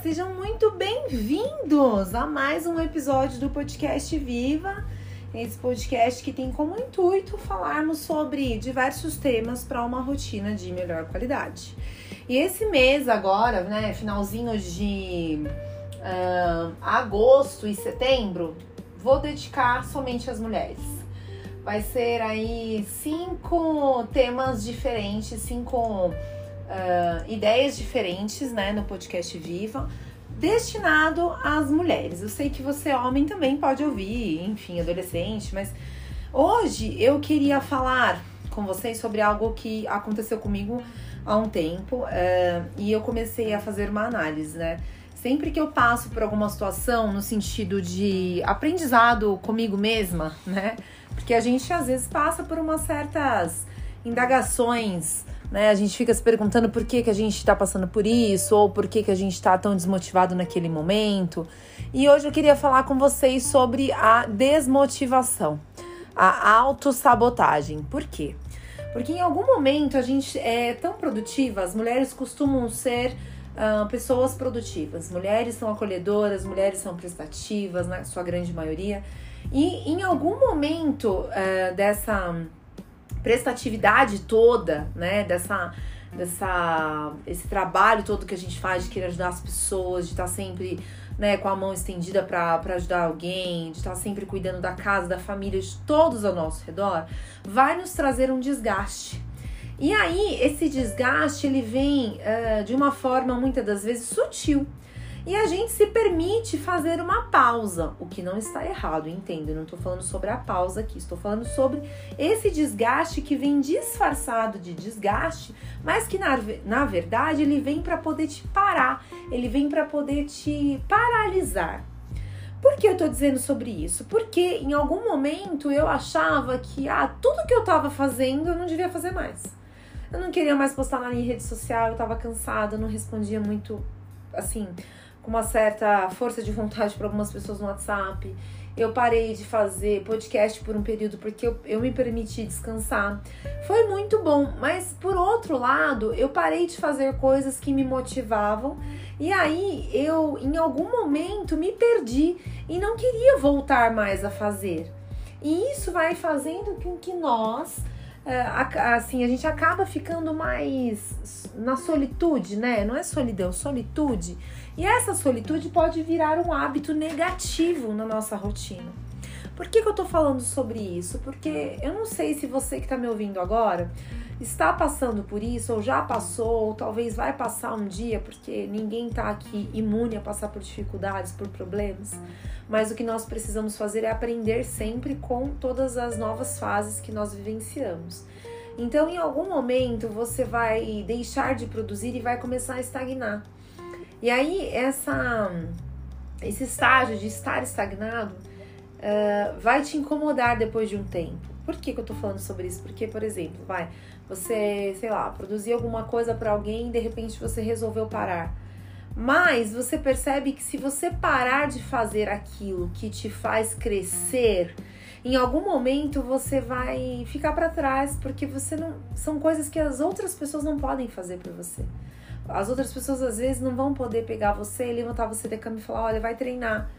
Sejam muito bem-vindos a mais um episódio do podcast Viva. Esse podcast que tem como intuito falarmos sobre diversos temas para uma rotina de melhor qualidade. E esse mês agora, né, finalzinho de uh, agosto e setembro, vou dedicar somente às mulheres. Vai ser aí cinco temas diferentes, cinco uh, ideias diferentes, né, no podcast Viva, destinado às mulheres. Eu sei que você, homem, também pode ouvir, enfim, adolescente, mas hoje eu queria falar com vocês sobre algo que aconteceu comigo há um tempo uh, e eu comecei a fazer uma análise, né? Sempre que eu passo por alguma situação no sentido de aprendizado comigo mesma, né? Porque a gente às vezes passa por umas certas indagações né? A gente fica se perguntando por que, que a gente está passando por isso, ou por que, que a gente está tão desmotivado naquele momento. E hoje eu queria falar com vocês sobre a desmotivação, a autossabotagem. Por quê? Porque em algum momento a gente é tão produtiva, as mulheres costumam ser uh, pessoas produtivas. Mulheres são acolhedoras, mulheres são prestativas, na sua grande maioria. E em algum momento uh, dessa prestatividade toda, né, dessa dessa esse trabalho todo que a gente faz de querer ajudar as pessoas, de estar sempre, né, com a mão estendida para ajudar alguém, de estar sempre cuidando da casa, da família, de todos ao nosso redor, vai nos trazer um desgaste. E aí, esse desgaste, ele vem uh, de uma forma, muitas das vezes, sutil e a gente se permite fazer uma pausa, o que não está errado, entendo. Eu não estou falando sobre a pausa aqui, estou falando sobre esse desgaste que vem disfarçado de desgaste, mas que na, na verdade ele vem para poder te parar, ele vem para poder te paralisar. Por que eu tô dizendo sobre isso? Porque em algum momento eu achava que ah, tudo que eu tava fazendo eu não devia fazer mais. Eu não queria mais postar na minha rede social, eu tava cansada, não respondia muito assim com uma certa força de vontade para algumas pessoas no WhatsApp. Eu parei de fazer podcast por um período porque eu, eu me permiti descansar. Foi muito bom, mas por outro lado, eu parei de fazer coisas que me motivavam e aí eu, em algum momento, me perdi e não queria voltar mais a fazer. E isso vai fazendo com que nós assim, a gente acaba ficando mais na solitude, né? Não é solidão, solitude. E essa solitude pode virar um hábito negativo na nossa rotina. Por que, que eu tô falando sobre isso? Porque eu não sei se você que tá me ouvindo agora está passando por isso, ou já passou, ou talvez vai passar um dia, porque ninguém tá aqui imune a passar por dificuldades, por problemas. Mas o que nós precisamos fazer é aprender sempre com todas as novas fases que nós vivenciamos. Então, em algum momento, você vai deixar de produzir e vai começar a estagnar. E aí, essa, esse estágio de estar estagnado uh, vai te incomodar depois de um tempo. Por que, que eu tô falando sobre isso? Porque, por exemplo, vai, você, sei lá, produzir alguma coisa para alguém e de repente você resolveu parar. Mas você percebe que se você parar de fazer aquilo que te faz crescer, em algum momento você vai ficar para trás, porque você não são coisas que as outras pessoas não podem fazer por você. As outras pessoas às vezes não vão poder pegar você levantar você da cama e falar: olha, vai treinar.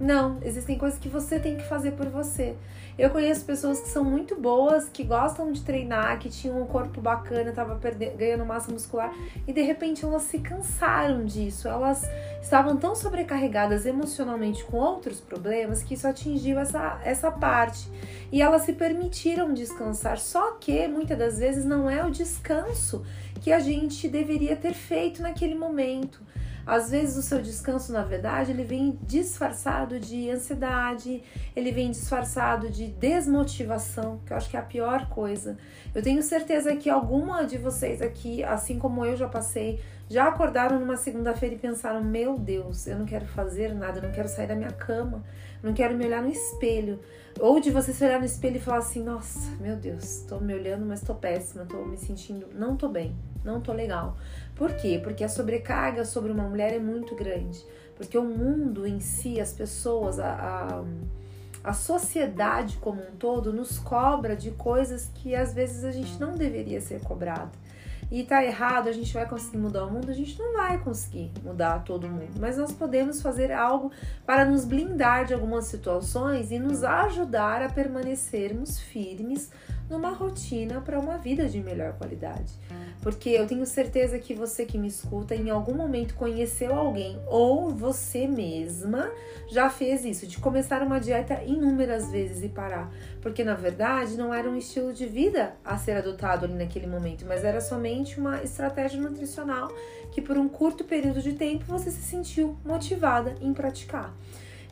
Não, existem coisas que você tem que fazer por você. Eu conheço pessoas que são muito boas, que gostam de treinar, que tinham um corpo bacana, estavam ganhando massa muscular e de repente elas se cansaram disso. Elas estavam tão sobrecarregadas emocionalmente com outros problemas que isso atingiu essa, essa parte. E elas se permitiram descansar. Só que muitas das vezes não é o descanso que a gente deveria ter feito naquele momento. Às vezes o seu descanso, na verdade, ele vem disfarçado de ansiedade, ele vem disfarçado de desmotivação, que eu acho que é a pior coisa. Eu tenho certeza que alguma de vocês aqui, assim como eu já passei, já acordaram numa segunda-feira e pensaram: "Meu Deus, eu não quero fazer nada, eu não quero sair da minha cama, não quero me olhar no espelho". Ou de você se olhar no espelho e falar assim: "Nossa, meu Deus, tô me olhando, mas tô péssima, tô me sentindo, não tô bem, não tô legal". Por quê? Porque a sobrecarga sobre uma mulher é muito grande. Porque o mundo em si, as pessoas, a, a, a sociedade como um todo nos cobra de coisas que às vezes a gente não deveria ser cobrado. e tá errado, a gente vai conseguir mudar o mundo, a gente não vai conseguir mudar todo mundo, mas nós podemos fazer algo para nos blindar de algumas situações e nos ajudar a permanecermos firmes numa rotina para uma vida de melhor qualidade. Porque eu tenho certeza que você que me escuta em algum momento conheceu alguém ou você mesma já fez isso, de começar uma dieta inúmeras vezes e parar. Porque na verdade não era um estilo de vida a ser adotado ali naquele momento, mas era somente uma estratégia nutricional que por um curto período de tempo você se sentiu motivada em praticar.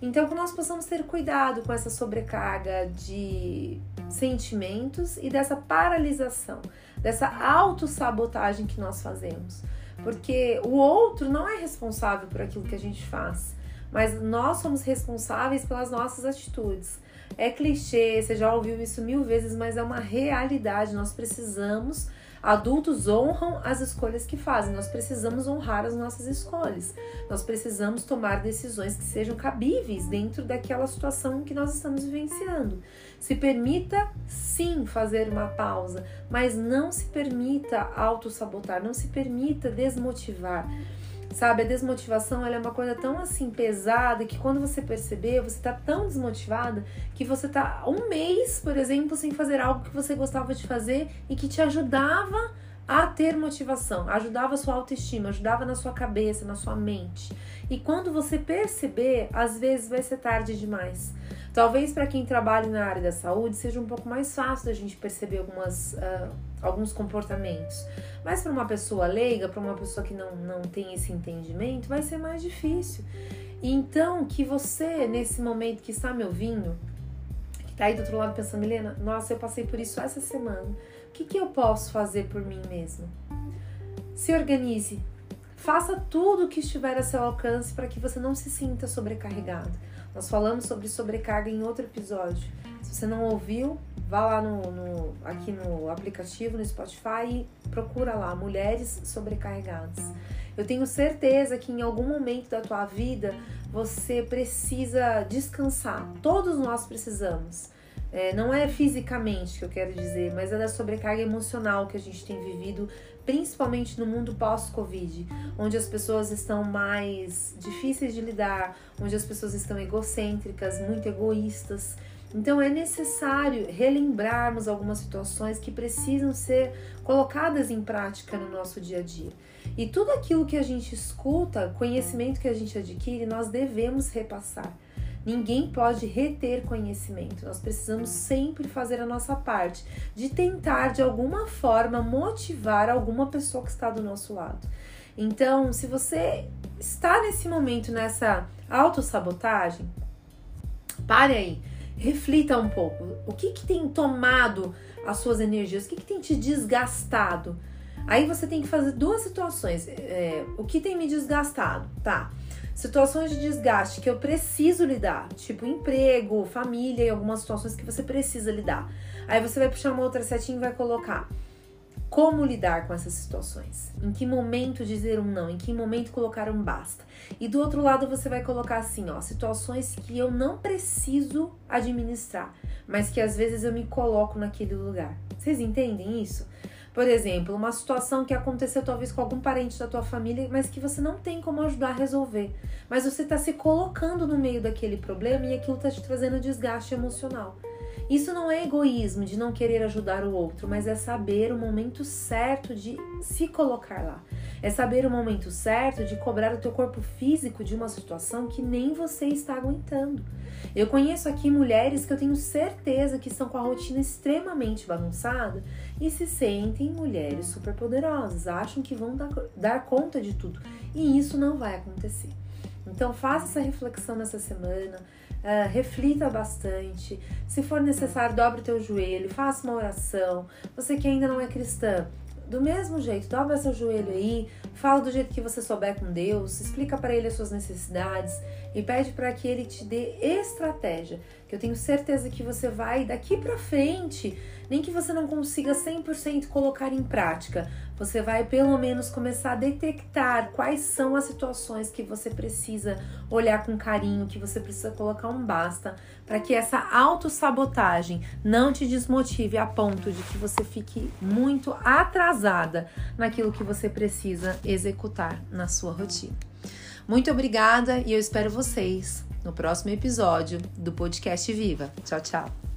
Então, que nós possamos ter cuidado com essa sobrecarga de sentimentos e dessa paralisação, dessa autossabotagem que nós fazemos. Porque o outro não é responsável por aquilo que a gente faz, mas nós somos responsáveis pelas nossas atitudes. É clichê, você já ouviu isso mil vezes, mas é uma realidade. Nós precisamos Adultos honram as escolhas que fazem. Nós precisamos honrar as nossas escolhas. Nós precisamos tomar decisões que sejam cabíveis dentro daquela situação que nós estamos vivenciando. Se permita sim fazer uma pausa, mas não se permita auto-sabotar, não se permita desmotivar. Sabe, a desmotivação é uma coisa tão assim pesada que quando você perceber, você tá tão desmotivada que você tá um mês, por exemplo, sem fazer algo que você gostava de fazer e que te ajudava a ter motivação, ajudava a sua autoestima, ajudava na sua cabeça, na sua mente. E quando você perceber, às vezes vai ser tarde demais. Talvez para quem trabalha na área da saúde seja um pouco mais fácil da gente perceber algumas, uh, alguns comportamentos. Mas para uma pessoa leiga, para uma pessoa que não, não tem esse entendimento, vai ser mais difícil. Então, que você, nesse momento que está me ouvindo, que está aí do outro lado pensando, Milena, nossa, eu passei por isso essa semana o que, que eu posso fazer por mim mesmo? Se organize. Faça tudo o que estiver a seu alcance para que você não se sinta sobrecarregado. Nós falamos sobre sobrecarga em outro episódio. Se você não ouviu, vá lá no, no, aqui no aplicativo, no Spotify e procura lá Mulheres Sobrecarregadas. Eu tenho certeza que em algum momento da tua vida você precisa descansar. Todos nós precisamos. É, não é fisicamente que eu quero dizer, mas é da sobrecarga emocional que a gente tem vivido, principalmente no mundo pós-Covid, onde as pessoas estão mais difíceis de lidar, onde as pessoas estão egocêntricas, muito egoístas. Então é necessário relembrarmos algumas situações que precisam ser colocadas em prática no nosso dia a dia. E tudo aquilo que a gente escuta, conhecimento que a gente adquire, nós devemos repassar. Ninguém pode reter conhecimento. Nós precisamos sempre fazer a nossa parte de tentar de alguma forma motivar alguma pessoa que está do nosso lado. Então, se você está nesse momento nessa autossabotagem, pare aí, reflita um pouco. O que, que tem tomado as suas energias? O que, que tem te desgastado? Aí você tem que fazer duas situações. É, o que tem me desgastado? Tá situações de desgaste que eu preciso lidar, tipo emprego, família e algumas situações que você precisa lidar. Aí você vai puxar uma outra setinha e vai colocar como lidar com essas situações, em que momento dizer um não, em que momento colocar um basta. E do outro lado você vai colocar assim, ó, situações que eu não preciso administrar, mas que às vezes eu me coloco naquele lugar. Vocês entendem isso? Por exemplo, uma situação que aconteceu talvez com algum parente da tua família, mas que você não tem como ajudar a resolver. Mas você está se colocando no meio daquele problema e aquilo está te trazendo desgaste emocional. Isso não é egoísmo de não querer ajudar o outro, mas é saber o momento certo de se colocar lá. É saber o momento certo de cobrar o teu corpo físico de uma situação que nem você está aguentando. Eu conheço aqui mulheres que eu tenho certeza que estão com a rotina extremamente bagunçada e se sentem mulheres superpoderosas, acham que vão dar, dar conta de tudo. E isso não vai acontecer. Então faça essa reflexão nessa semana, uh, reflita bastante. Se for necessário, dobre o teu joelho, faça uma oração. Você que ainda não é cristã, do mesmo jeito, dobra seu joelho aí, Fala do jeito que você souber com Deus, explica para ele as suas necessidades e pede para que ele te dê estratégia, que eu tenho certeza que você vai daqui para frente, nem que você não consiga 100% colocar em prática, você vai pelo menos começar a detectar quais são as situações que você precisa olhar com carinho, que você precisa colocar um basta, para que essa autossabotagem não te desmotive a ponto de que você fique muito atrasada naquilo que você precisa executar na sua rotina. Muito obrigada e eu espero vocês no próximo episódio do podcast Viva. Tchau, tchau.